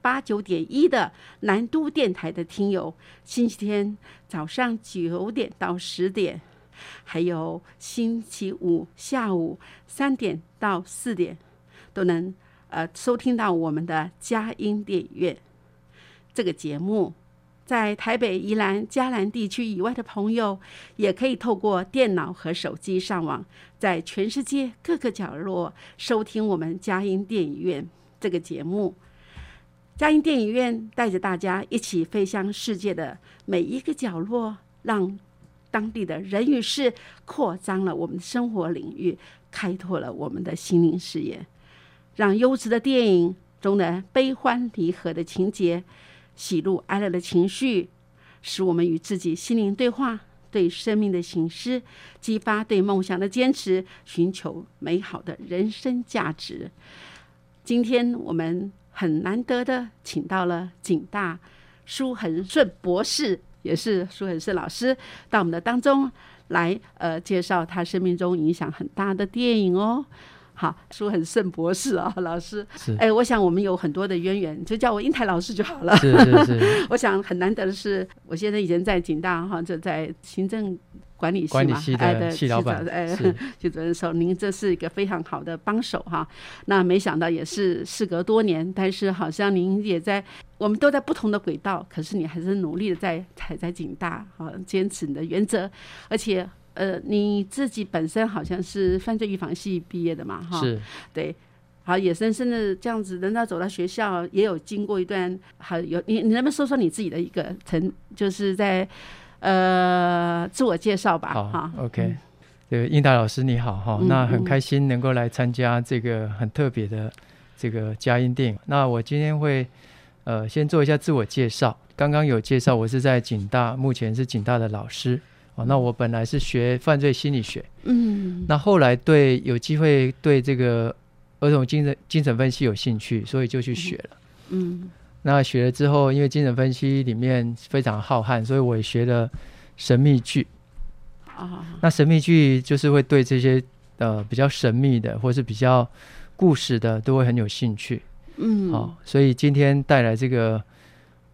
八九点一的南都电台的听友，星期天早上九点到十点，还有星期五下午三点到四点，都能呃收听到我们的佳音电影院这个节目。在台北、宜兰、嘉南地区以外的朋友，也可以透过电脑和手机上网，在全世界各个角落收听我们佳音电影院。这个节目，嘉音电影院带着大家一起飞向世界的每一个角落，让当地的人与事扩张了我们的生活领域，开拓了我们的心灵视野，让优质的电影中的悲欢离合的情节、喜怒哀乐的情绪，使我们与自己心灵对话，对生命的醒思，激发对梦想的坚持，寻求美好的人生价值。今天我们很难得的请到了景大舒恒顺博士，也是舒恒顺老师，到我们的当中来，呃，介绍他生命中影响很大的电影哦。好，舒恒顺博士啊，老师，哎，我想我们有很多的渊源，就叫我英台老师就好了。是是是，我想很难得的是，我现在已经在景大哈，就在行政。管理系嘛，哎的系老板，哎，系主任说您这是一个非常好的帮手哈。那没想到也是事隔多年，但是好像您也在，我们都在不同的轨道，可是你还是努力的在踩在景大，哈，坚持你的原则。而且呃，你自己本身好像是犯罪预防系毕业的嘛，哈，是，对，好，也深深的这样子，人家走到学校也有经过一段，好有你，你能不能说说你自己的一个成，就是在。呃，自我介绍吧。好，OK。这个英达老师你好哈，那很开心能够来参加这个很特别的这个佳音电影。那我今天会呃先做一下自我介绍。刚刚有介绍，我是在警大，目前是警大的老师。哦，那我本来是学犯罪心理学，嗯，那后来对有机会对这个儿童精神精神分析有兴趣，所以就去学了，嗯。那学了之后，因为精神分析里面非常浩瀚，所以我也学了神秘剧。啊，那神秘剧就是会对这些呃比较神秘的，或是比较故事的，都会很有兴趣。嗯，好，所以今天带来这个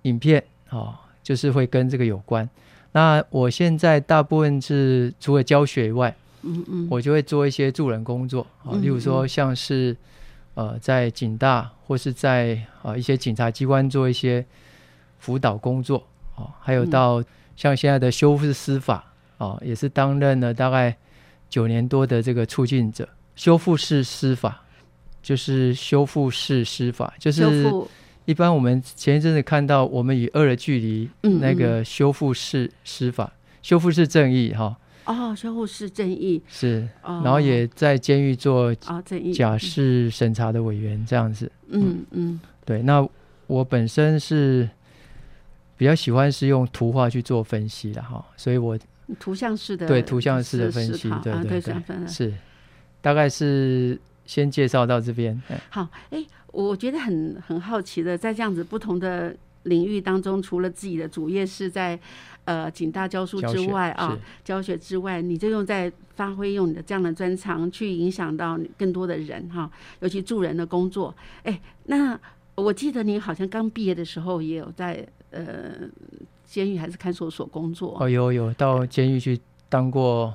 影片，哦，就是会跟这个有关。那我现在大部分是除了教学以外，嗯嗯，我就会做一些助人工作，啊，例如说像是。呃，在警大或是在呃一些警察机关做一些辅导工作哦，还有到像现在的修复司法哦，也是担任了大概九年多的这个促进者。修复式司法就是修复式司法，就是一般我们前一阵子看到我们与恶的距离那个修复式司法，修复式正义哈。哦，修护士正义是，然后也在监狱做啊正义假释审查的委员这样子。嗯嗯，对。那我本身是比较喜欢是用图画去做分析的哈，所以我图像式的对图像式的分析，对对对，是。大概是先介绍到这边。好，哎，我觉得很很好奇的，在这样子不同的领域当中，除了自己的主业是在呃警大教书之外啊是，教学之外，你就用在发挥用你的这样的专长去影响到更多的人哈，尤其助人的工作。哎，那我记得你好像刚毕业的时候也有在呃监狱还是看守所工作，哦，有有到监狱去当过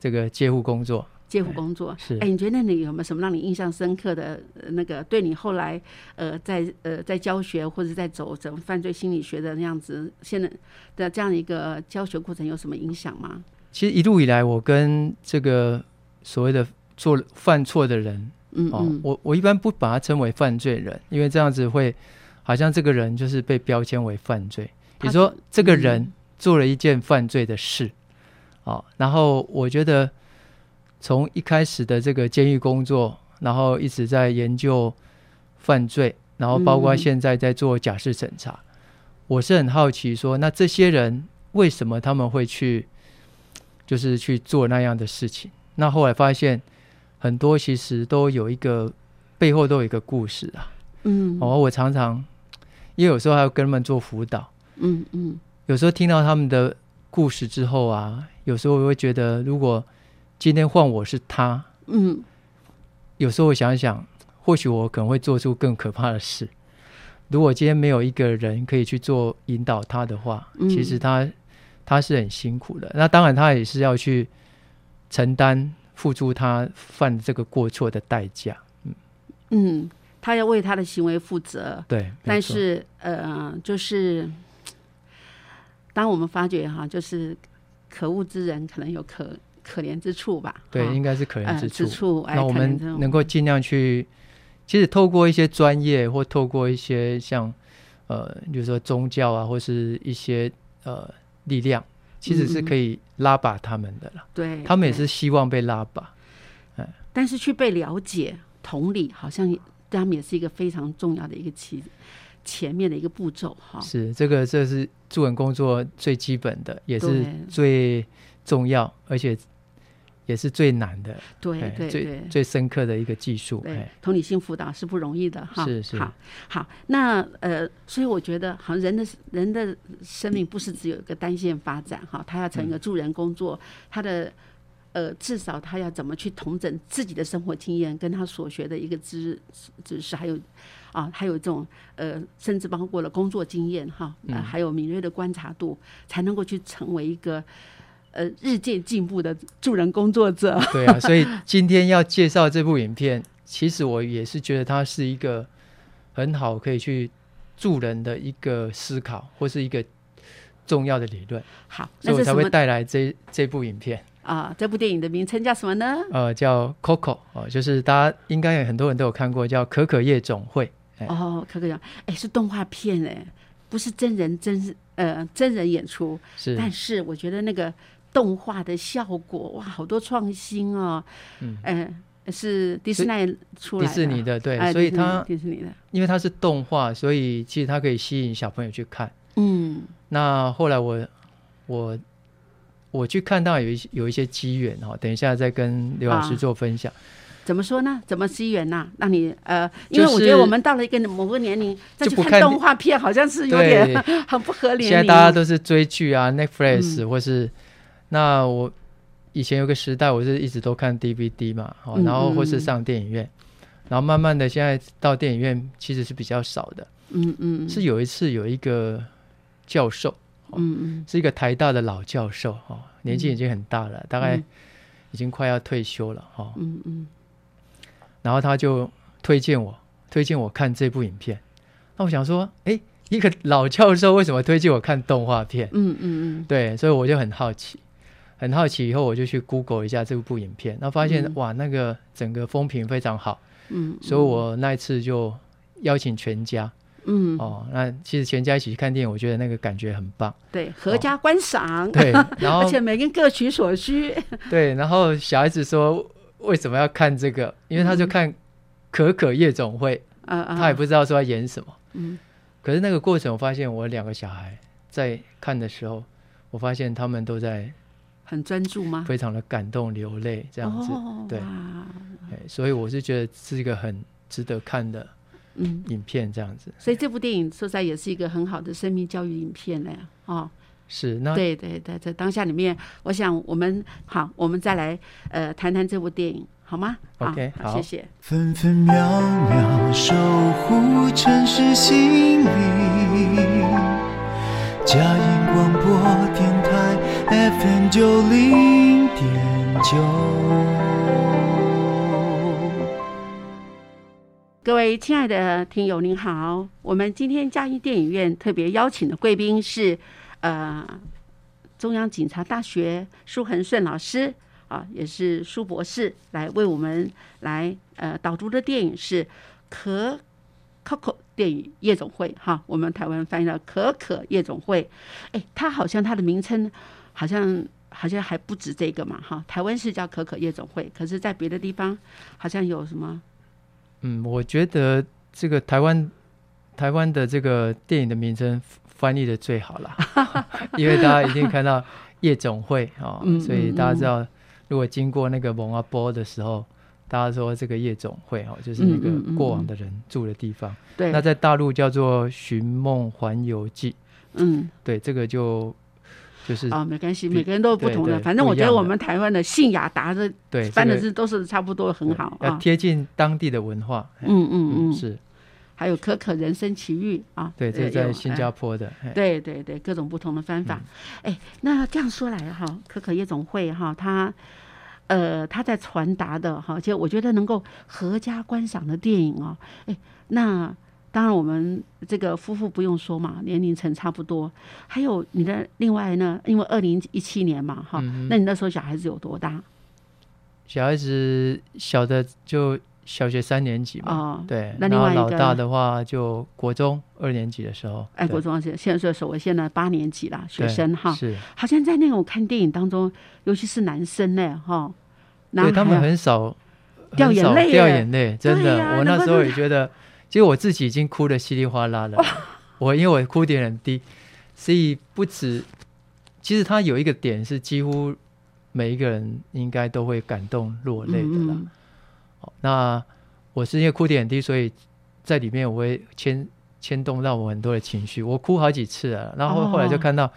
这个戒护工作，介护工作。是哎，你觉得你有没有什么让你印象深刻的呃那个，对你后来呃在呃在教学或者在走整犯罪心理学的那样子，现在的这样一个教学过程有什么影响吗？其实一路以来，我跟这个所谓的做犯错的人哦，嗯哦，我我一般不把他称为犯罪人，因为这样子会好像这个人就是被标签为犯罪。他你说这个人嗯做了一件犯罪的事，哦，然后我觉得从一开始的这个监狱工作，然后一直在研究犯罪，然后包括嗯现在在做假释审查，我是很好奇说，那这些人为什么他们会去，就是去做那样的事情？那后来发现很多其实都有一个背后都有一个故事啊。嗯哦，我常常因为有时候还要跟他们做辅导。嗯嗯有时候听到他们的故事之后啊，有时候我会觉得，如果今天换我是他，嗯有时候我想想，或许我可能会做出更可怕的事。如果今天没有一个人可以去做引导他的话，嗯其实他他是很辛苦的。那当然，他也是要去承担、付出他犯这个过错的代价。嗯，他要为他的行为负责，对，但是呃，就是当我们发觉哈，就是可恶之人可能有可可怜之处吧，对，哈应该是可怜呃之处。那我们能够尽量去，其实透过一些专业，或透过一些像呃，比如说宗教啊，或是一些呃力量，其实是嗯嗯可以拉拔他们的啦。对，对他们也是希望被拉拔。但是去被了解、同理，好像对他们也是一个非常重要的一个起前面的一个步骤哈。是这个，这是助人工作最基本的，也是最重要，而且也是最难的，对对对最深刻的一个技术。对哎，，同理心辅导是不容易的哈。是是好，好，那呃，所以我觉得，好像人的人的生命不是只有一个单线发展哈，他要成一嗯个助人工作，他的。呃，至少他要怎么去统整自己的生活经验，跟他所学的一个知知识，还有啊，还有这种呃，甚至包括了工作经验哈，还有敏锐的观察度，才能够去成为一个呃日渐进步的助人工作者。对啊，所以今天要介绍这部影片，其实我也是觉得它是一个很好可以去助人的一个思考，或是一个重要的理论，好，所以我才会带来这这部影片，啊？这部电影的名称叫什么呢？呃，叫 Coco 哦，就是大家应该有很多人都有看过，叫可可夜总会。哎哦，可可夜，哎，是动画片哎，不是真人真呃真人演出，是，但是我觉得那个动画的效果哇，好多创新哦，嗯，嗯、是迪士尼出来迪士尼的对，所以它迪士尼的，因为它是动画，所以其实它可以吸引小朋友去看。嗯那后来我我我去看到有一些有一些机缘哈，等一下再跟刘老师啊做分享。怎么说呢？怎么机缘呐？让你呃，因为我觉得我们到了一个某个年龄再去看动画片，好像是有点 很不合理。现在大家都是追剧啊，Netflix、嗯或是那我以前有个时代，我是一直都看 DVD 嘛，然后或是上电影院，然后慢慢的现在到电影院其实是比较少的。嗯嗯是有一次有一个教授，嗯嗯是一个台大的老教授哦，年纪已经很大了，大概嗯已经快要退休了哦。嗯嗯然后他就推荐我，推荐我看这部影片。那我想说，哎，一个老教授为什么推荐我看动画片？嗯嗯嗯对，所以我就很好奇，很好奇。以后我就去 Google 一下这部影片，然后发现、嗯哇，那个整个风评非常好，嗯，所以我那一次就邀请全家嗯哦。那其实全家一起去看电影，我觉得那个感觉很棒。对合家观赏，对，然后而且每个人各取所需。对，然后小孩子说为什么要看这个？因为他就看《可可夜总会》嗯，他也不知道说要演什么。嗯可是那个过程，我发现我两个小孩在看的时候，我发现他们都在很专注吗？非常的感动流泪这样子。哦，对所以我是觉得是一个很值得看的嗯，影片这样子。所以这部电影说实在也是一个很好的生命教育影片嘞，哦，是那对对对，在当下里面，我想我们好，我们再来呃谈谈这部电影好吗 OK，好，好谢谢。分分秒秒守护城市心灵。佳音广播电台 FM 九零点九。各位亲爱的听友，您好！我们今天嘉义电影院特别邀请的贵宾是呃中央警察大学舒恒顺老师啊，也是舒博士，来为我们来呃导读的电影是可 Coco 电影夜总会哈，我们台湾翻译了可可夜总会。哎，它好像它的名称好像好像还不止这个嘛哈，台湾是叫可可夜总会，可是在别的地方好像有什么嗯，我觉得这个台湾台湾的这个电影的名称翻译的最好了，因为大家一定看到夜总会啊、所以大家嗯知道，如果经过那个蒙阿波的时候，大家说这个夜总会哦，就是那个过往的人住的地方。对？那在大陆叫做《寻梦环游记》，嗯。对，这个就就是、啊、没关系，每个人都有不同的。反正我觉得我们台湾的信雅达的对翻的这个字都是差不多很好啊。要贴近当地的文化。嗯嗯嗯，是还有可可人生奇遇啊，对，这在新哎加坡的。对对对，各种不同的方法。哎、那这样说来哈，可可夜总会哈，它呃，它在传达的哈，就我觉得能够合家观赏的电影哦，哎，那当然我们这个夫妇不用说嘛，年龄层差不多。还有你的另外呢，因为二零一七年嘛哈，嗯那你那时候小孩子有多大？小孩子小的就小学三年级嘛，哦，对，那另外老大的话就国中二年级的时候，爱对国中学现在所谓现在八年级啦，学生哈，是，好像在那种看电影当中，尤其是男生呢哈，男对他们很少掉眼泪掉眼泪，真的，我那时候也觉得，其实我自己已经哭得稀里哗啦了，我因为我哭点很低，所以不止，其实他有一个点是几乎每一个人应该都会感动落泪的啦。那我是因为哭点很低，所以在里面我会牵牵动到我很多的情绪，我哭好几次了。然后后后来就哦看到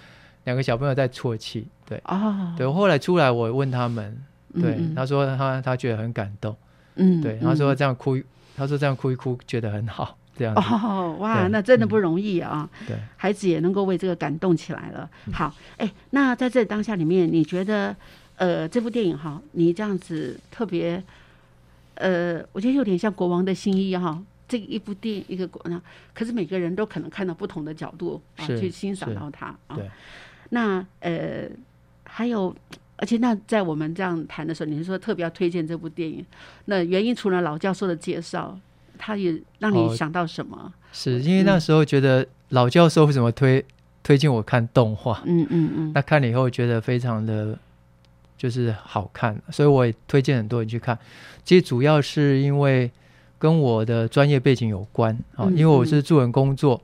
两个小朋友在啜泣，对啊，对。我后来出来，我问他们，对，嗯他说他他觉得很感动，嗯，对，嗯他说这样哭，他说这样哭一哭觉得很好，这样子，哦，哇，那真的不嗯容易啊！对。孩子也能够为这个感动起来了。嗯好，哎，那在这当下里面，你觉得呃这部电影哈，你这样子特别呃，我觉得有点像国王的新衣哈。这一部电影一个国呢，可是每个人都可能看到不同的角度啊，去欣赏到它啊。对，那呃还有，而且那在我们这样谈的时候，你是说特别要推荐这部电影，那原因除了老教授的介绍，他也让你哦想到什么？是因为那时候觉得老教授为什么推推荐我看动画，嗯嗯嗯，那看了以后觉得非常的就是好看，所以我也推荐很多人去看。其实主要是因为跟我的专业背景有关啊，嗯因为我是助人工作，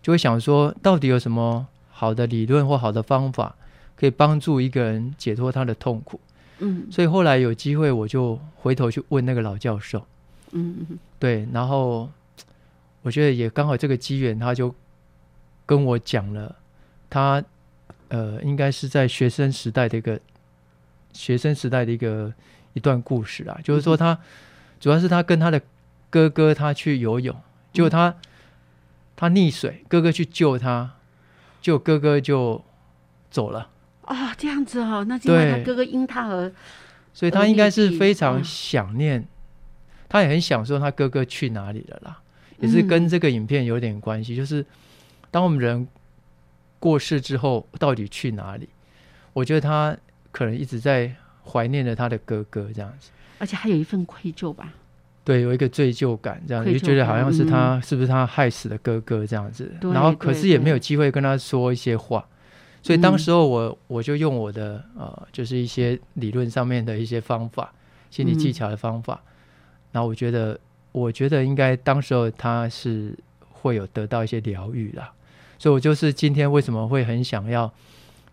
就会想说到底有什么好的理论或好的方法可以帮助一个人解脱他的痛苦。嗯所以后来有机会，我就回头去问那个老教授，嗯嗯对，然后我觉得也刚好这个机缘，他就跟我讲了，他呃应该是在学生时代的一个学生时代的一个一段故事啊，就是说他主要是他跟他的哥哥他去游泳，结果他他溺水，哥哥去救他，就哥哥就走了。哦，这样子哦，那今晚他哥哥因他而所以他应该是非常想念，他也很享受他哥哥去哪里了啦，也是跟嗯这个影片有点关系。就是当我们人过世之后，到底去哪里？我觉得他可能一直在怀念着他的哥哥这样子，而且还有一份愧疚吧。对，有一个罪疚感，这样子就觉得好像是感他、是不是他害死了哥哥这样子，然后可是也没有机会跟他说一些话。所以当嗯。时候我我就用我的呃，就是一些理论上面的一些方法，心理技嗯。巧的方法，然后我觉得我觉得应该当时候他是会有得到一些疗愈啦，所以我就是今天为什么会很想要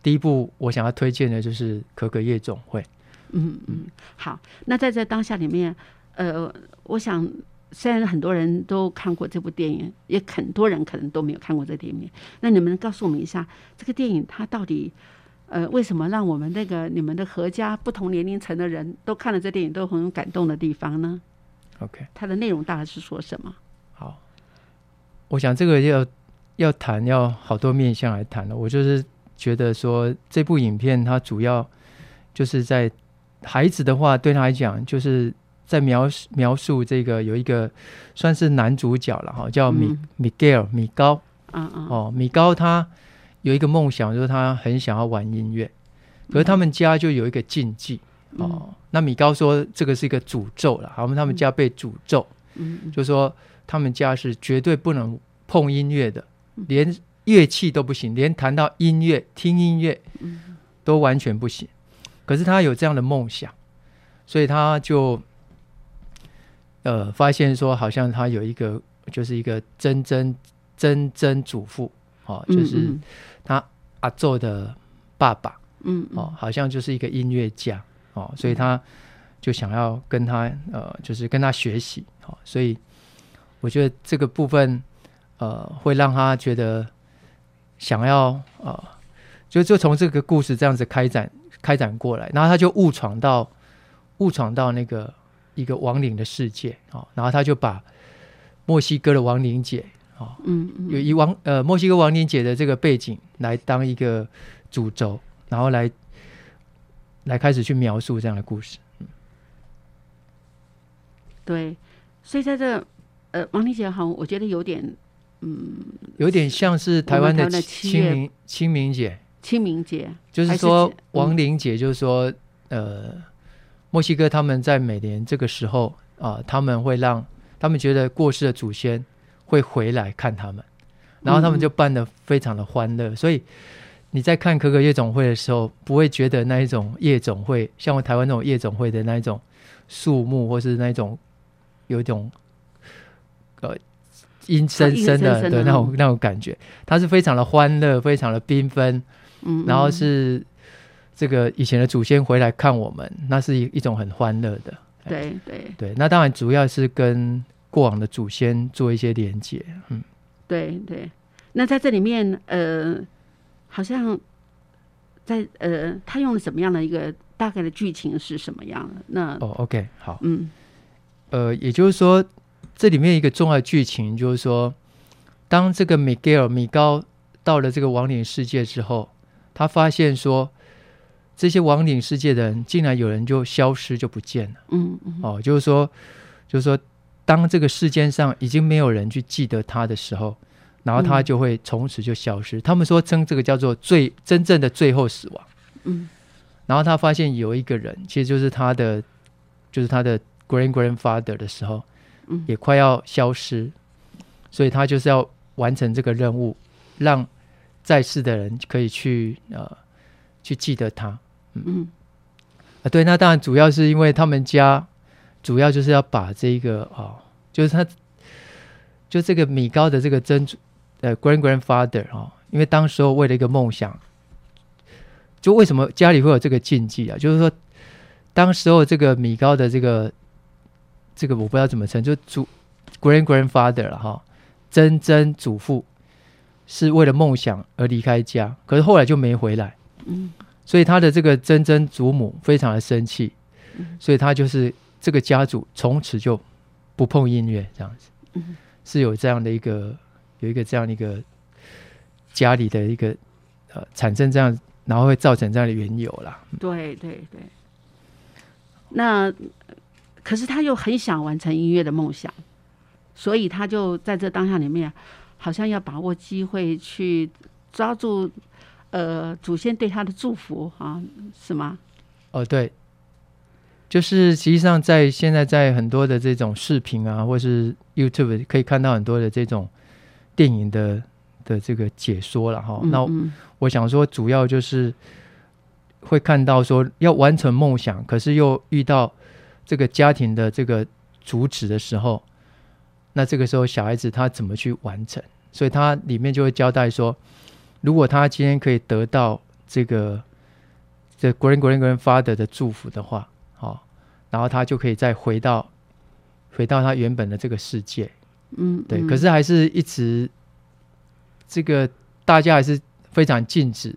第一步我想要推荐的就是可可夜总会，嗯嗯，好。那在这当下里面，呃，我想虽然很多人都看过这部电影，也很多人可能都没有看过这个电影。那你们告诉我们一下，这个电影它到底呃为什么让我们那个你们的合家不同年龄层的人都看了这电影都很有感动的地方呢？OK，它的内容大概是说什么？好，我想这个要要谈要好多面向来谈了。我就是觉得说这部影片它主要就是在孩子的话，对他来讲就是在描述描述这个有一个算是男主角了哈，叫米、嗯。米盖尔米高啊啊哦，米高他有一个梦想，就是他很想要玩音乐，可是他们家就有一个禁忌。哦，那米高说这个是一个诅咒了，他们他们家被诅咒，就说他们家是绝对不能碰音乐的，连乐器都不行，连谈到音乐、听音乐嗯。都完全不行。可是他有这样的梦想，所以他就呃发现说，好像他有一个就是一个曾曾曾曾祖父哦，就是嗯他阿宙的爸爸。嗯嗯哦，好像就是一个音乐家哦，所以他就想要跟他呃，就是跟他学习哦，所以我觉得这个部分呃，会让他觉得想要呃，就就从这个故事这样子开展开展过来，然后他就误闯到误闯到那个一个亡灵的世界哦，然后他就把墨西哥的亡灵节哦，嗯嗯。有以亡呃墨西哥亡灵节的这个背景来当一个主轴，然后来来开始去描述这样的故事。对，所以在这呃王丽姐好，我觉得有点嗯有点像是台湾的清明清明节，清明节，就是说亡灵节，就是说呃墨西哥他们在每年这个时候啊、他们会让他们觉得过世的祖先会回来看他们，然后他们嗯就办得非常的欢乐，所以。你在看可可夜总会的时候，不会觉得那一种夜总会，像我台湾那种夜总会的那一种肃穆，或是那一种有一种呃阴森森的的的那种那种感觉，它是非常的欢乐，非常的缤纷，嗯，然后嗯是这个以前的祖先回来看我们，那是一一种很欢乐的。对对对，那当然主要是跟过往的祖先做一些连接。嗯，对对。那在这里面，呃，好像在呃，他用了什么样的一个大概的剧情是什么样的？那哦，OK，好，嗯呃，也就是说，这里面一个重要的剧情就是说，当这个米格尔米高到了这个亡灵世界之后，他发现说，这些亡灵世界的人竟然有人就消失就不见了。嗯嗯哦，就是说，就是说，当这个世间上已经没有人去记得他的时候，然后他嗯就会从此就消失。他们说称这个叫做最真正的最后死亡。嗯然后他发现有一个人，其实就是他的，就是他的 grand grandfather 的时候，嗯也快要消失，所以他就是要完成这个任务，让在世的人可以去呃去记得他。嗯啊，对，那当然主要是因为他们家主要就是要把这个哦，就是他就这个米高的这个曾祖呃 grand grandfather 哦，因为当时候为了一个梦想，就为什么家里会有这个禁忌啊？就是说，当时候这个米高的这个这个我不知道怎么称，就祖 grand grandfather 了哈，曾曾祖父是为了梦想而离开家，可是后来就没回来。嗯所以他的这个曾曾祖母非常的生气，嗯所以他就是这个家族从此就不碰音乐，这样子嗯是有这样的一个有一个这样的一个家里的一个呃产生这样，然后会造成这样的缘由啦。对对对。那可是他又很想完成音乐的梦想，所以他就在这当下里面，好像要把握机会去抓住呃祖先对他的祝福啊，是吗？哦，对，就是实际上在现在在很多的这种视频啊，或是 YouTube 可以看到很多的这种电影的的这个解说了哈。那嗯我想说，主要就是会看到说要完成梦想，可是又遇到这个家庭的这个阻止的时候，那这个时候小孩子他怎么去完成？所以他里面就会交代说，如果他今天可以得到这个这 grand grand grandfather 的祝福的话，好、然后他就可以再回到回到他原本的这个世界。嗯，对，嗯可是还是一直这个大家还是非常禁止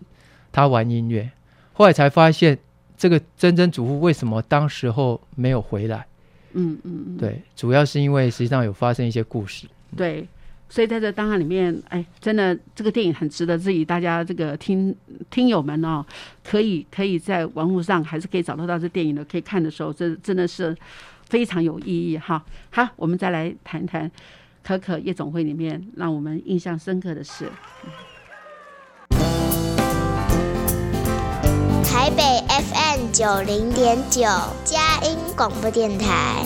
他玩音乐。后来才发现，这个曾曾祖父为什么当时候没有回来？嗯嗯嗯，对，主要是因为实际上有发生一些故事。对，所以在这档案里面，哎，真的这个电影很值得自己大家这个听听友们哦，可以可以在网络上还是可以找得到这电影的，可以看的时候，这真的是非常有意义哈。好，我们再来谈谈《可可夜总会》里面让我们印象深刻的事。台北 FM 九零点九，佳音广播电台；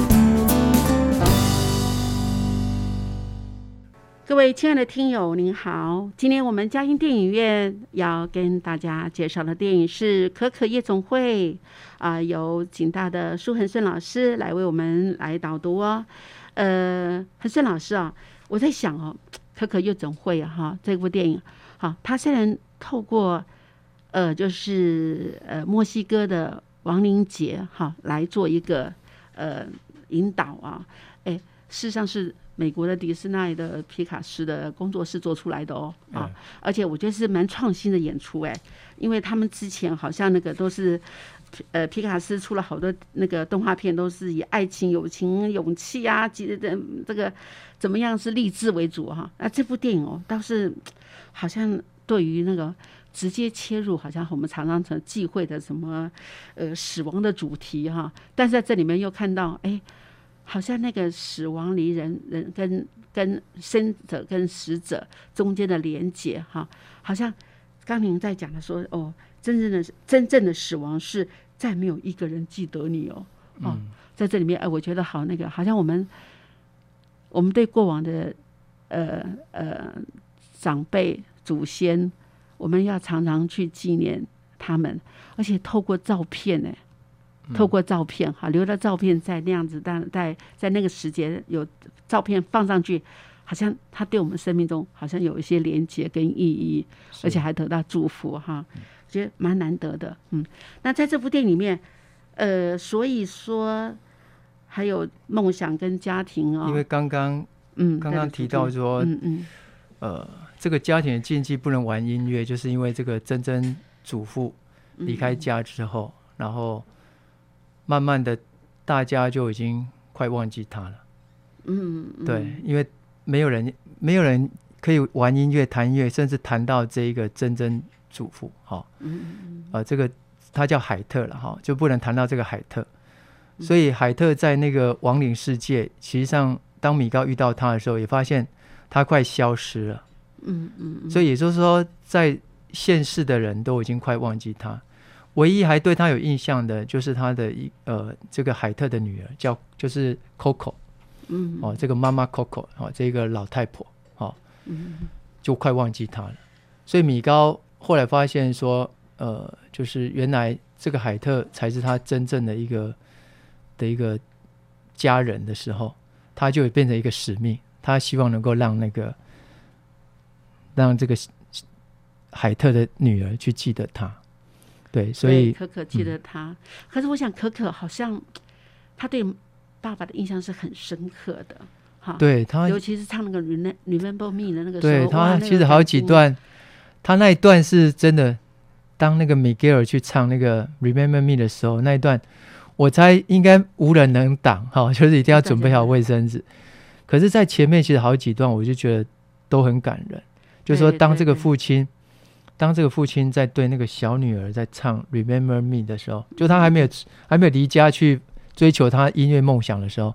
各位亲爱的听友，您好！今天我们嘉音电影院要跟大家介绍的电影是《可可夜总会》，啊、由景大的苏恒顺老师来为我们来导读哦。呃，恒顺老师啊，我在想哦，《可可夜总会》啊，哈，这部电影，好，它虽然透过呃，就是呃墨西哥的亡灵节哈来做一个呃引导啊，哎，事实上是美国的迪士尼的皮卡斯的工作室做出来的哦啊，而且我觉得是蛮创新的演出哎，因为他们之前好像那个都是。呃，皮卡斯出了好多那个动画片，都是以爱情、友情、勇气啊，这的这个怎么样是励志为主哈、那这部电影哦，倒是好像对于那个直接切入，好像我们常常成忌讳的什么呃死亡的主题哈、但是在这里面又看到，哎，好像那个死亡离人人跟跟生者跟死者中间的连结哈、好像刚您在讲的说哦，真正的真正的死亡是再没有一个人记得你哦，哦，在这里面哎，我觉得好那个，好像我们我们对过往的呃呃长辈祖先，我们要常常去纪念他们，而且透过照片呢。透过照片哈，留了照片在那样子，但在在那个时节有照片放上去，好像他对我们生命中好像有一些连接跟意义，而且还得到祝福哈，觉得蛮难得的。嗯，那在这部电影里面，呃，所以说还有梦想跟家庭哦，因为刚刚嗯，刚刚提到说，嗯嗯。呃，这个家庭的禁忌不能玩音乐，就是因为这个曾曾祖父离开家之后，然后慢慢的大家就已经快忘记他了。嗯，嗯对，因为没有人没有人可以玩音乐、弹音乐，甚至谈到这一个曾曾祖父，哈、嗯呃，这个他叫海特了哈，就不能谈到这个海特。嗯所以海特在那个亡灵世界，实际上当米高遇到他的时候，也发现他快消失了。嗯嗯嗯，所以也就是说，在现世的人都已经快忘记他，唯一还对他有印象的，就是他的一呃这个海特的女儿叫就是 Coco 嗯哦，这个妈妈 Coco 哦，这个老太婆哦，嗯就快忘记他了。所以米高后来发现说，呃，就是原来这个海特才是他真正的一个的一个家人的时候，他就变成一个使命，他希望能够让那个让这个海特的女儿去记得他。对，所以可可记得他，可是我想可可好像他对爸爸的印象是很深刻的，哈，，对他尤其是唱那个 Remem- Remember Me 的那个时候，他其实好，几段，他那一段是真的。当那个米格尔去唱那个《Remember Me》的时候，那一段我猜应该无人能挡哈、就是一定要准备好卫生纸。可是，在前面其实好几段，我就觉得都很感人。就说当这个父亲，当这个父亲在对那个小女儿在唱《Remember Me》的时候，就他还没有还没有离家去追求他音乐梦想的时候，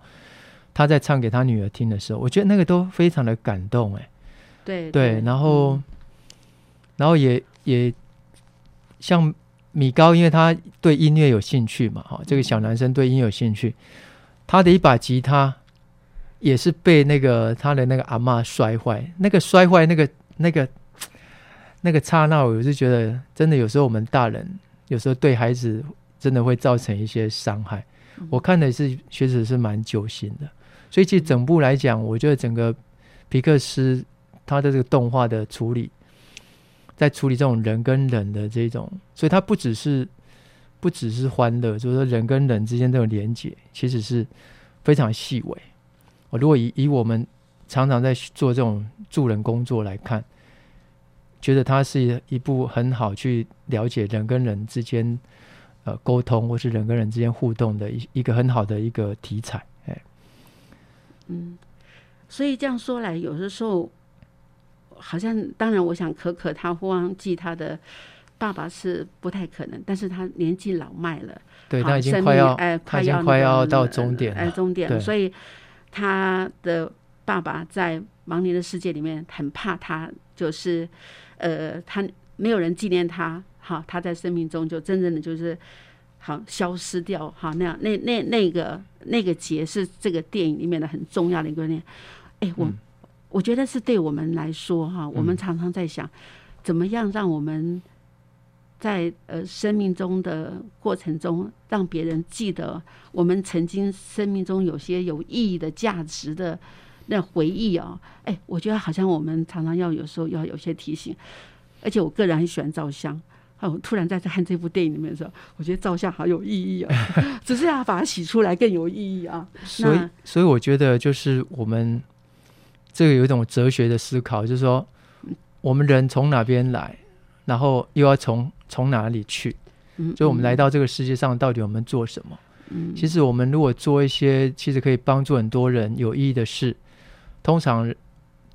他在唱给他女儿听的时候，我觉得那个都非常的感动哎。对对，然后，嗯。然后也也像米高，因为他对音乐有兴趣嘛，哈，这个小男生对音乐有兴趣，他的一把吉他也是被那个他的那个阿嬷摔坏，那个摔坏那个那个那个刹那，我是觉得真的有时候我们大人有时候对孩子真的会造成一些伤害。我看的是确实是蛮揪心的，所以其实整部来讲，我觉得整个皮克斯他的这个动画的处理，在处理这种人跟人的这种，所以它不只是不只是欢乐，就是说人跟人之间这种连接，其实是非常细微。我如果以以我们常常在做这种助人工作来看，觉得它是一部很好去了解人跟人之间。呃，沟通或是人跟人之间互动的一一个很好的一个题材，哎，嗯，所以这样说来，有的时候好像，当然，我想可可他忘记他的爸爸是不太可能，但是他年纪老迈了，对他已经快要哎，快要快要到终点，哎，终点，所以他的爸爸在亡灵的世界里面很怕他，就是呃，他没有人纪念他。好，他在生命中就真正的就是好消失掉，哈，那样那那那个那个节是这个电影里面的很重要的一个念。哎，我我觉得是对我们来说，哈，我们常常在想，怎么样让我们在呃生命中的过程中，让别人记得我们曾经生命中有些有意义的价值的那回忆啊。哎，我觉得好像我们常常要有时候要有些提醒，而且我个人很喜欢照相。哦，突然在看这部电影里面的时候，我觉得照相好有意义啊！只是要把它洗出来更有意义啊。所以，所以我觉得就是我们这个有一种哲学的思考，就是说，我们人从哪边来，然后又要从从哪里去？嗯，就我们来到这个世界上，到底我们做什么？嗯，其实我们如果做一些其实可以帮助很多人有意义的事，通常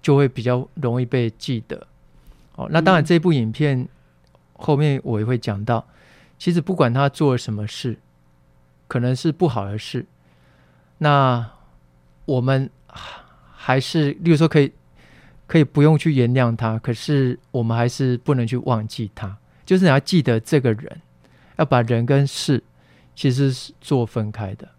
就会比较容易被记得。哦，那当然这部影片。后面我也会讲到，其实不管他做了什么事，可能是不好的事，那我们还是，例如说可以可以不用去原谅他，可是我们还是不能去忘记他，就是你要记得这个人，要把人跟事其实是做分开的。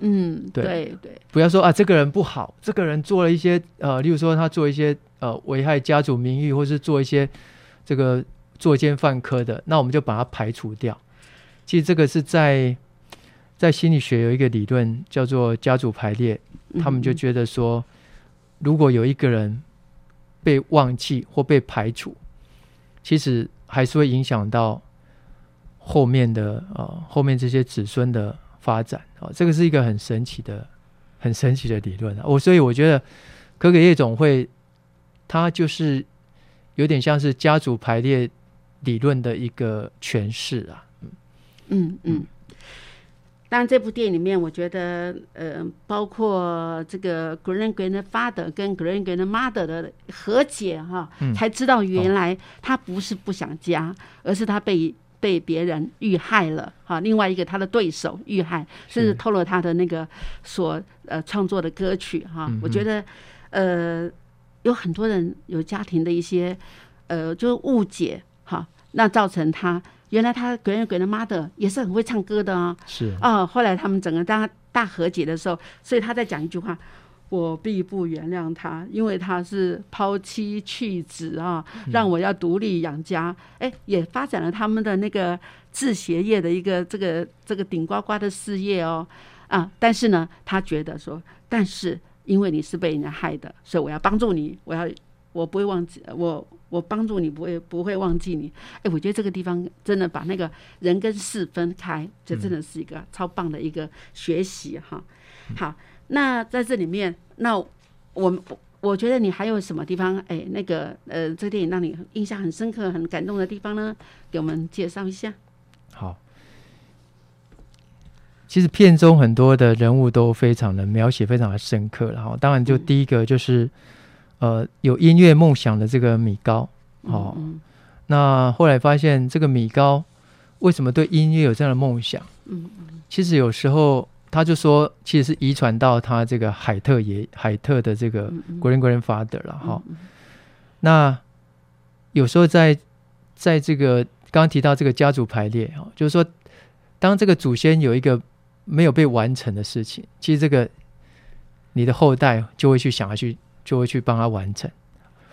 嗯，对对，不要说啊，这个人不好，这个人做了一些呃，例如说他做一些呃危害家族名誉，或是做一些这个。作奸犯科的，那我们就把它排除掉。其实这个是在在心理学有一个理论叫做家族排列，他们就觉得说，如果有一个人被忘记或被排除，其实还是会影响到后面的呃后面这些子孙的发展啊。这个是一个很神奇的、很神奇的理论啊。我所以我觉得可可夜总会，它就是有点像是家族排列。理论的一个诠释啊，嗯嗯当然，这部电影里面，我觉得呃，包括这个 Green Grandfather 跟 Green Grandmother 的和解哈，才知道原来他不是不想家，而是他被被别人遇害了哈。另外一个他的对手遇害，甚至偷了他的那个所呃创作的歌曲哈。我觉得呃，有很多人有家庭的一些呃，就是误解哈。那造成他原来他 grandmother 也是很会唱歌的啊，是啊。后来他们整个大大和解的时候，所以他在讲一句话：我必不原谅他，因为他是抛妻弃子啊，让我要独立养家。哎，也发展了他们的那个制鞋业的一个这个这个顶呱呱的事业哦啊。但是呢，他觉得说，但是因为你是被人家害的，所以我要帮助你，我要。我不会忘记我，我帮助你不会不会忘记你。哎，我觉得这个地方真的把那个人跟事分开，这真的是一个超棒的一个学习哈。好，那在这里面，那我我觉得你还有什么地方？哎，那个呃，这个电影让你印象很深刻、很感动的地方呢？给我们介绍一下。好，其实片中很多的人物都非常的描写，非常的深刻。然后，当然就第一个就是。呃，有音乐梦想的这个米高，哦，那后来发现这个米高为什么对音乐有这样的梦想？嗯嗯，其实有时候他就说，其实是遗传到他这个海特爷海特的这个 Grand Grand Father 了哈。那有时候在在这个刚刚提到这个家族排列哦，就是说，当这个祖先有一个没有被完成的事情，其实这个你的后代就会去想要去。就会去帮他完成，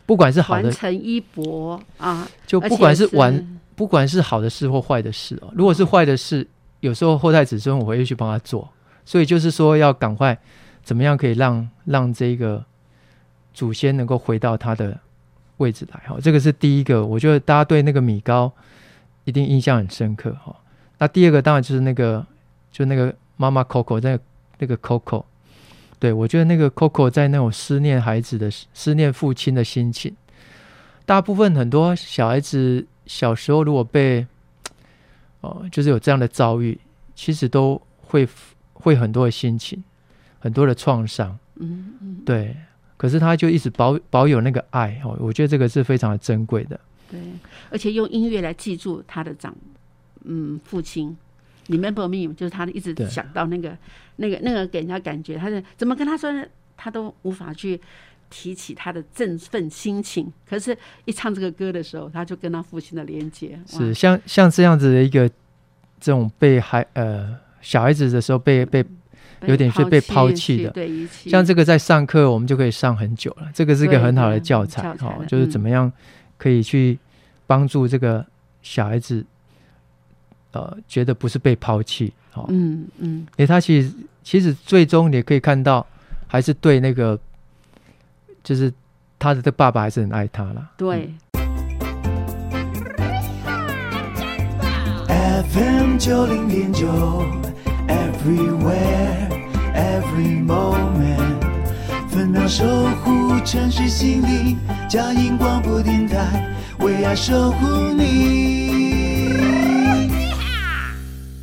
不管是好的，传承衣钵啊，就不管是而且玩，不管是好的事或坏的事哦。如果是坏的事，有时候后代子孙我会去帮他做，所以就是说要赶快怎么样可以让让这个祖先能够回到他的位置来哈。这个是第一个，我觉得大家对那个米糕一定印象很深刻哈。那第二个当然就是那个就那个妈妈 Coco 那那个 Coco，对我觉得那个 Coco 在那种思念孩子的思念父亲的心情，大部分很多小孩子小时候如果被哦，就是有这样的遭遇，其实都会会很多的心情，很多的创伤，嗯嗯，对。可是他就一直保保有那个爱哦，我觉得这个是非常的珍贵的。对，而且用音乐来记住他的长，嗯，父亲。里面不密就是他一直想到那个、那个、那个，给人家感觉他是怎么跟他说呢？他都无法去提起他的振奋心情。可是，一唱这个歌的时候，他就跟他父亲的连接是像像这样子的一个这种被孩呃小孩子的时候被被有点是被抛弃的。像这个在上课我们就可以上很久了，这个是一个很好的教材哦就是嗯。怎么样可以去帮助这个小孩子，呃，觉得不是被抛弃，哦，嗯嗯，因为他其实其实最终你可以看到，还是对那个就是他的这爸爸还是很爱他啦。对，FM 九零点九，Everywhere Every Moment，分秒守护城市心灵，佳音广播电台为爱守护你。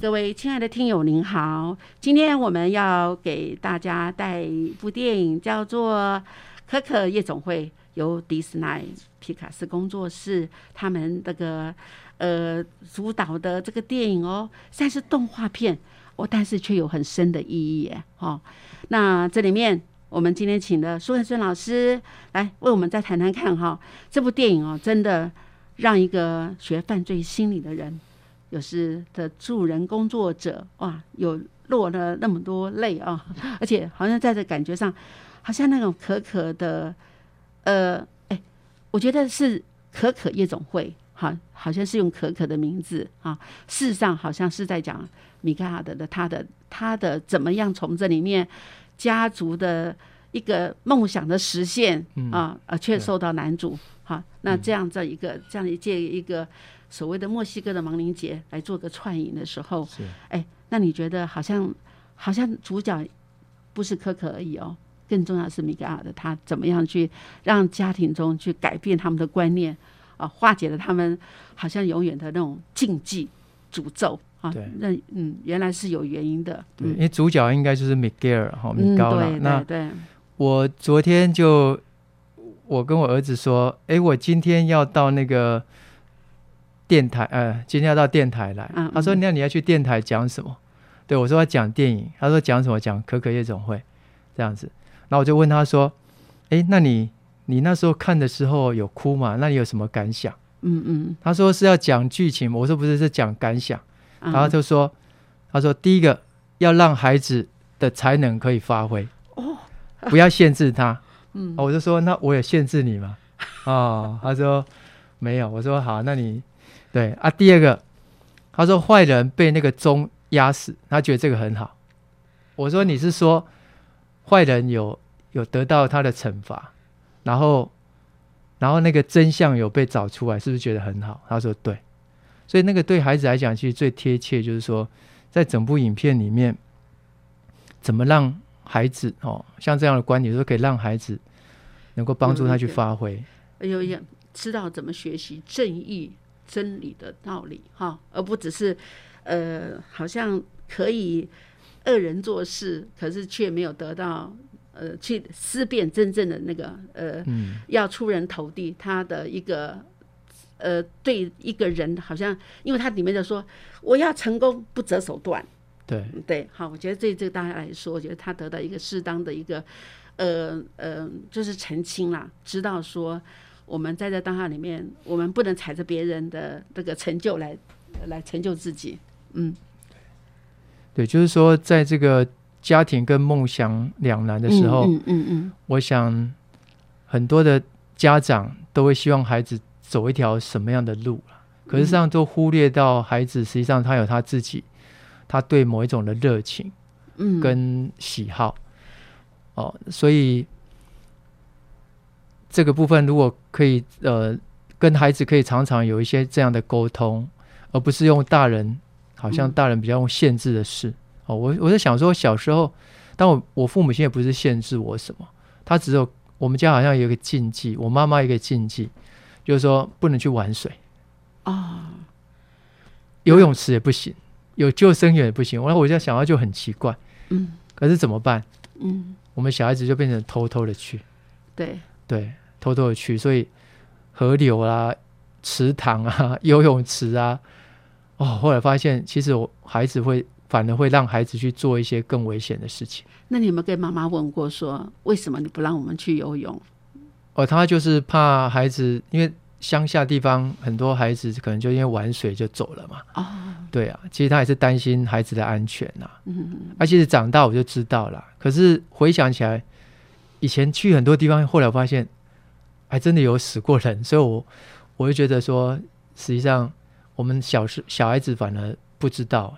各位亲爱的听友，您好，今天我们要给大家带一部电影，叫做《可可夜总会》，由迪士尼皮卡斯工作室他们这个呃主导的这个电影哦，算是动画片我，但是却有很深的意义耶哦。那这里面我们今天请的苏文顺老师来为我们再谈谈看哈、这部电影哦，真的让一个学犯罪心理的人。有时的助人工作者，哇，有落了那么多泪啊，而且好像在这感觉上，好像那种可可的，呃，哎，我觉得是可可夜总会，好，好像是用可可的名字啊，事实上好像是在讲米盖尔的的他的他的怎么样从这里面家族的一个梦想的实现嗯。啊，呃，却受到男主，好，那这样这一个这样一届一个。所谓的墨西哥的亡灵节来做个串影的时候，是。哎，那你觉得好像好像主角不是可可而已哦，更重要是米格尔的他怎么样去让家庭中去改变他们的观念啊，化解了他们好像永远的那种禁忌诅咒啊对，那嗯原来是有原因的，对，因嗯为主角应该就是米格尔哈，米嗯高了。那对对，我昨天就我跟我儿子说，哎，我今天要到那个电台，呃，今天要到电台来。嗯他说：“嗯那你要去电台讲什么？”对我说：“要讲电影。”他说：“讲什么？讲可可夜总会这样子。”然后我就问他说：“哎，那你你那时候看的时候有哭吗？那你有什么感想嗯嗯，？”他说：“是要讲剧情吗？”我说：“不是，是讲感想。”嗯然后就说：“他说第一个要让孩子的才能可以发挥，哦，不要限制他。嗯哦我就说：“那我也限制你嘛？”哦，他说：“没有。”我说：“好，那你对啊。”第二个，他说坏人被那个钟压死，他觉得这个很好。我说：“你是说坏人有有得到他的惩罚，然后然后那个真相有被找出来，是不是觉得很好？”他说：“对。”所以那个对孩子来讲，其实最贴切就是说，在整部影片里面，怎么让孩子哦，像这样的观点，都可以让孩子能够帮助他去发挥。有也知道怎么学习正义、真理的道理哈，而不只是呃，好像可以恶人做事，可是却没有得到呃去思辨真正的那个呃嗯，要出人头地，他的一个呃对一个人好像，因为他里面就说我要成功不择手段，对，对，好，我觉得对这个大家来说，我觉得他得到一个适当的一个，呃呃，就是澄清啦，知道说我们在这当下里面，我们不能踩着别人的这个成就来来成就自己，嗯。对，就是说，在这个家庭跟梦想两难的时候，嗯嗯嗯。我想很多的家长都会希望孩子走一条什么样的路可是实际上都忽略到孩子实际上他有他自己，他对某一种的热情，嗯，跟喜好，哦，所以这个部分如果可以，呃，跟孩子可以常常有一些这样的沟通，而不是用大人，好像大人比较用限制的事。哦，我我在想说，小时候，但我我父母亲也不是限制我什么，他只有我们家好像有一个禁忌，我妈妈一个禁忌，就是说不能去玩水，哦，游泳池也不行，有救生员也不行。然后我就想到就很奇怪，嗯可是怎么办？嗯，我们小孩子就变成偷偷的去，对，对，偷偷的去，所以河流啊、池塘啊、游泳池啊，哦，后来发现其实我孩子会反而会让孩子去做一些更危险的事情。那你有没有跟妈妈问过说，为什么你不让我们去游泳？哦，他就是怕孩子，因为乡下地方很多孩子可能就因为玩水就走了嘛。哦，对啊，其实他也是担心孩子的安全呐、嗯，啊。其实长大我就知道了，可是回想起来，以前去很多地方，后来我发现还真的有死过人，所以我我就觉得说，实际上我们小时小孩子反而不知道、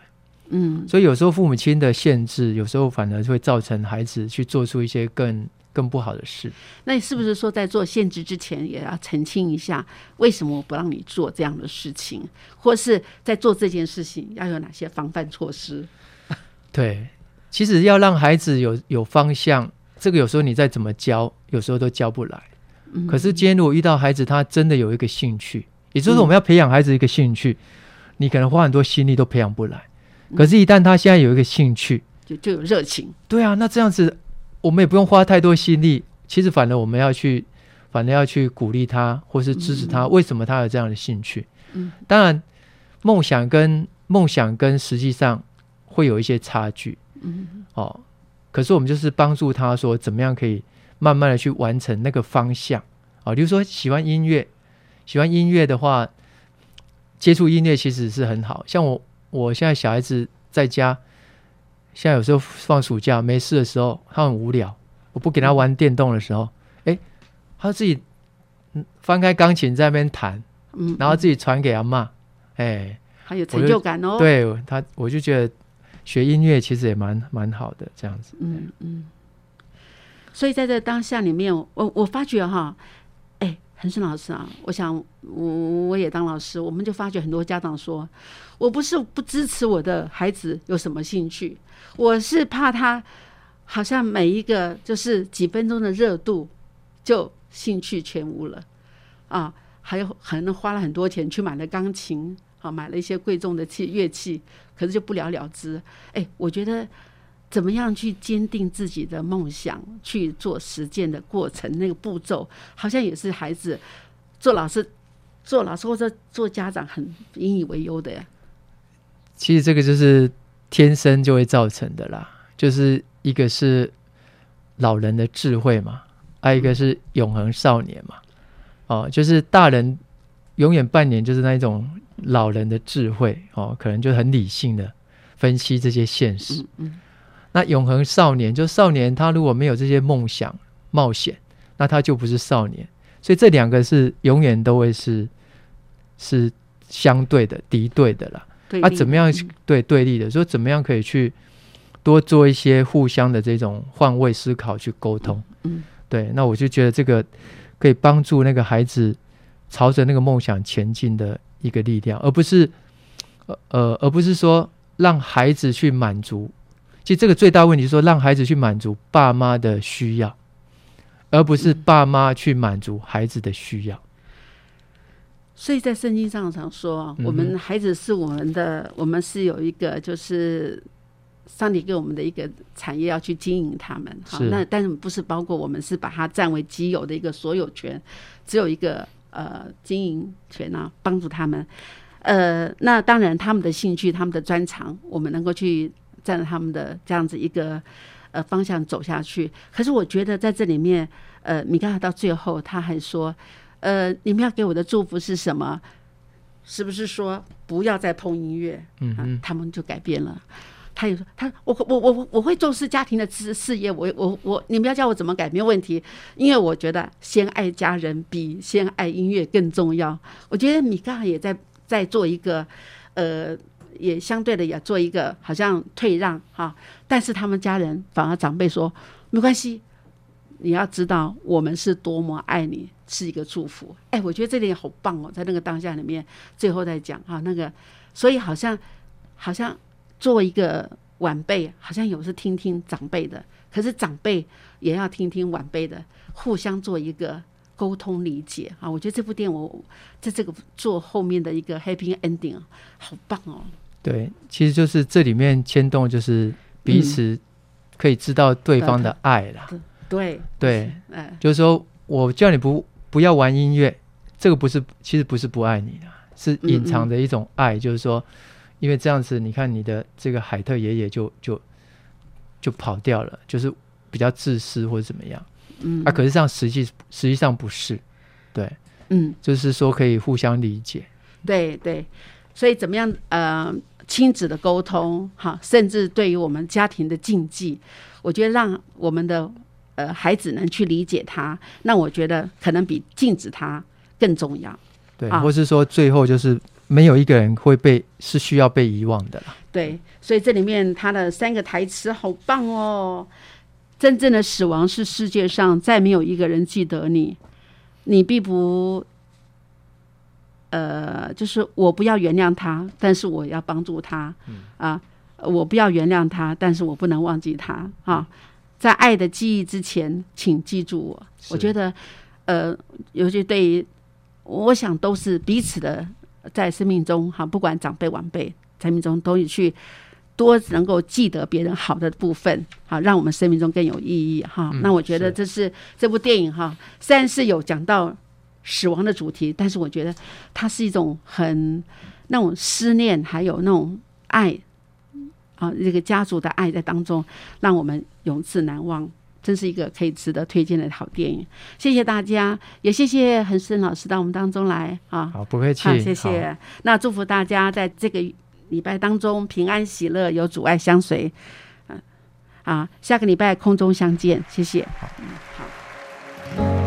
嗯，所以有时候父母亲的限制，有时候反而会造成孩子去做出一些更更不好的事。那你是不是说在做限制之前，也要澄清一下，为什么我不让你做这样的事情，或是在做这件事情要有哪些防范措施？对，其实要让孩子有有方向，这个有时候你再怎么教，有时候都教不来。嗯可是今天如果遇到孩子，他真的有一个兴趣，也就是嗯我们要培养孩子一个兴趣，你可能花很多心力都培养不来。嗯可是，一旦他现在有一个兴趣，就就有热情，对啊，那这样子我们也不用花太多心力。其实，反而我们要去，反而要去鼓励他，或是支持他。为什么他有这样的兴趣？嗯，当然，梦想跟梦想跟实际上会有一些差距。嗯哦，可是我们就是帮助他说，怎么样可以慢慢的去完成那个方向啊、比如说喜欢音乐，喜欢音乐的话，接触音乐其实是很好。像我，我现在小孩子在家，现在有时候放暑假没事的时候，他很无聊，我不给他玩电动的时候，哎，他自己嗯翻开钢琴在那边弹，嗯，然后自己传给阿妈，哎。还有成就感哦。，对他，我就觉得学音乐其实也蛮蛮好的，这样子。嗯嗯。所以在这当下里面，我我发觉哈，哎，恒生老师啊，我想我我也当老师，我们就发觉很多家长说，我不是不支持我的孩子有什么兴趣，我是怕他好像每一个就是几分钟的热度就兴趣全无了啊，还有可能花了很多钱去买了钢琴。啊，买了一些贵重的器乐器，可是就不了了之。哎，我觉得怎么样去坚定自己的梦想，去做实践的过程，那个步骤，好像也是孩子做老师、做老师或者做家长很引以为忧的呀。其实这个就是天生就会造成的啦，就是一个是老人的智慧嘛，还有一个是永恒少年嘛。哦，就是大人永远扮演就是那一种老人的智慧哦，可能就很理性的分析这些现实。嗯嗯那永恒少年，就少年他如果没有这些梦想、冒险，那他就不是少年。所以这两个是永远都会是是相对的、敌对的啦。啊，怎么样嗯对对立的？说怎么样可以去多做一些互相的这种换位思考去沟通？嗯对，那我就觉得这个可以帮助那个孩子朝着那个梦想前进的一个力量，而不是呃呃，而不是说让孩子去满足。其实这个最大问题是说让孩子去满足爸妈的需要，而不是嗯爸妈去满足孩子的需要。所以在圣经上常说啊，我嗯们孩子是我们的，我们是有一个就是上帝给我们的一个产业要去经营他们。好，那但是不是包括我们是把它占为己有的一个所有权，只有一个呃经营权啊，帮助他们。呃，那当然他们的兴趣、他们的专长，我们能够去占着他们的这样子一个呃方向走下去。可是我觉得在这里面，呃，米刚到最后他还说。呃，你们要给我的祝福是什么？是不是说不要再碰音乐？啊嗯哼，他们就改变了。他也说他我我我我我会重视家庭的事事业，我我我你们要叫我怎么改没有问题，因为我觉得先爱家人比先爱音乐更重要。我觉得米嘎也在在做一个呃。也相对的也做一个好像退让哈，但是他们家人反而长辈说没关系，你要知道我们是多么爱你，是一个祝福。哎，我觉得这点好棒哦，在那个当下里面，最后再讲哈那个，所以好像好像做一个晚辈，好像有时听听长辈的，可是长辈也要听听晚辈的，互相做一个沟通理解啊。我觉得这部电影我在这个做后面的一个 happy ending 好棒哦。对，其实就是这里面牵动，就是彼此可以知道对方的爱啦。对对，就是说我叫你不不要玩音乐，这个不是，其实不是不爱你的，是隐藏的一种爱。就是说，因为这样子，你看你的这个海特爷爷就就就跑掉了，就是比较自私或者怎么样。嗯，啊，可是这样实际实际上不是，对，嗯，就是说可以互相理解。对对，所以怎么样？呃。亲子的沟通，哈，甚至对于我们家庭的禁忌，我觉得让我们的呃孩子能去理解他，那我觉得可能比禁止他更重要。对，或是说最后就是没有一个人会被是需要被遗忘的了。对，所以这里面他的三个台词好棒哦！真正的死亡是世界上再没有一个人记得你，你并不。呃，就是我不要原谅他，但是我要帮助他。啊，我不要原谅他，但是我不能忘记他。啊，在爱的记忆之前，请记住我。我觉得，呃，尤其对于，我想都是彼此的，在生命中哈，不管长辈晚辈，生命中都有去多能够记得别人好的部分，好，让我们生命中更有意义。哈，那我觉得这是这部电影哈，虽然是有讲到。死亡的主题，但是我觉得它是一种很那种思念，还有那种爱啊，这个家族的爱在当中，让我们永志难忘，真是一个可以值得推荐的好电影。谢谢大家，也谢谢恒生老师到我们当中来啊，好，不客气，谢谢。那祝福大家在这个礼拜当中平安喜乐，有阻碍相随。啊，下个礼拜空中相见，谢谢。好。